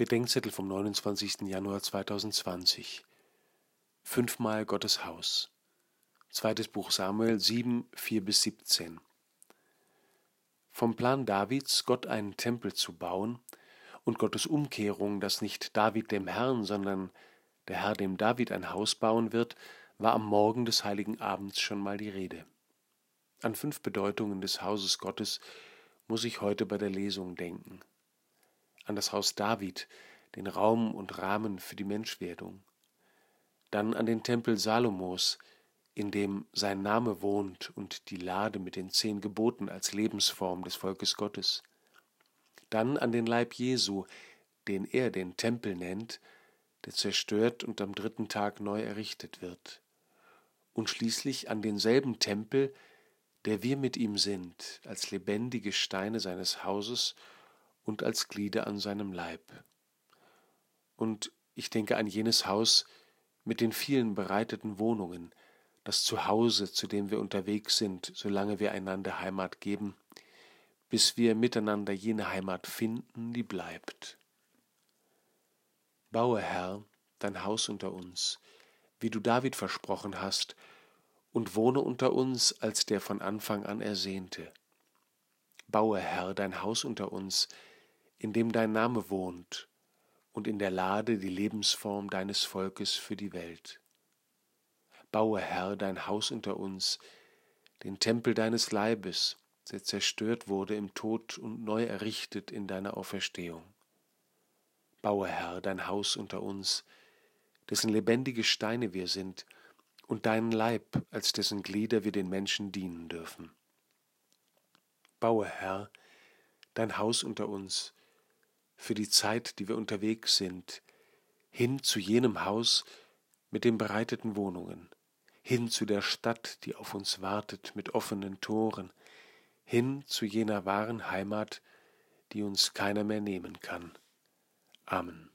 Bedenkzettel vom 29. Januar 2020. Fünfmal Gottes Haus. Zweites Buch Samuel 7, 4 bis 17. Vom Plan Davids, Gott einen Tempel zu bauen, und Gottes Umkehrung, dass nicht David dem Herrn, sondern der Herr dem David ein Haus bauen wird, war am Morgen des heiligen Abends schon mal die Rede. An fünf Bedeutungen des Hauses Gottes muss ich heute bei der Lesung denken an das Haus David, den Raum und Rahmen für die Menschwerdung, dann an den Tempel Salomos, in dem sein Name wohnt und die Lade mit den zehn Geboten als Lebensform des Volkes Gottes, dann an den Leib Jesu, den er den Tempel nennt, der zerstört und am dritten Tag neu errichtet wird, und schließlich an denselben Tempel, der wir mit ihm sind, als lebendige Steine seines Hauses und als Glieder an seinem Leib. Und ich denke an jenes Haus mit den vielen bereiteten Wohnungen, das Zuhause, zu dem wir unterwegs sind, solange wir einander Heimat geben, bis wir miteinander jene Heimat finden, die bleibt. Baue, Herr, dein Haus unter uns, wie du David versprochen hast, und wohne unter uns als der von Anfang an ersehnte. Baue, Herr, dein Haus unter uns, in dem dein Name wohnt und in der Lade die Lebensform deines Volkes für die Welt. Baue, Herr, dein Haus unter uns, den Tempel deines Leibes, der zerstört wurde im Tod und neu errichtet in deiner Auferstehung. Baue, Herr, dein Haus unter uns, dessen lebendige Steine wir sind, und deinen Leib, als dessen Glieder wir den Menschen dienen dürfen. Baue, Herr, dein Haus unter uns, für die Zeit, die wir unterwegs sind, hin zu jenem Haus mit den bereiteten Wohnungen, hin zu der Stadt, die auf uns wartet mit offenen Toren, hin zu jener wahren Heimat, die uns keiner mehr nehmen kann. Amen.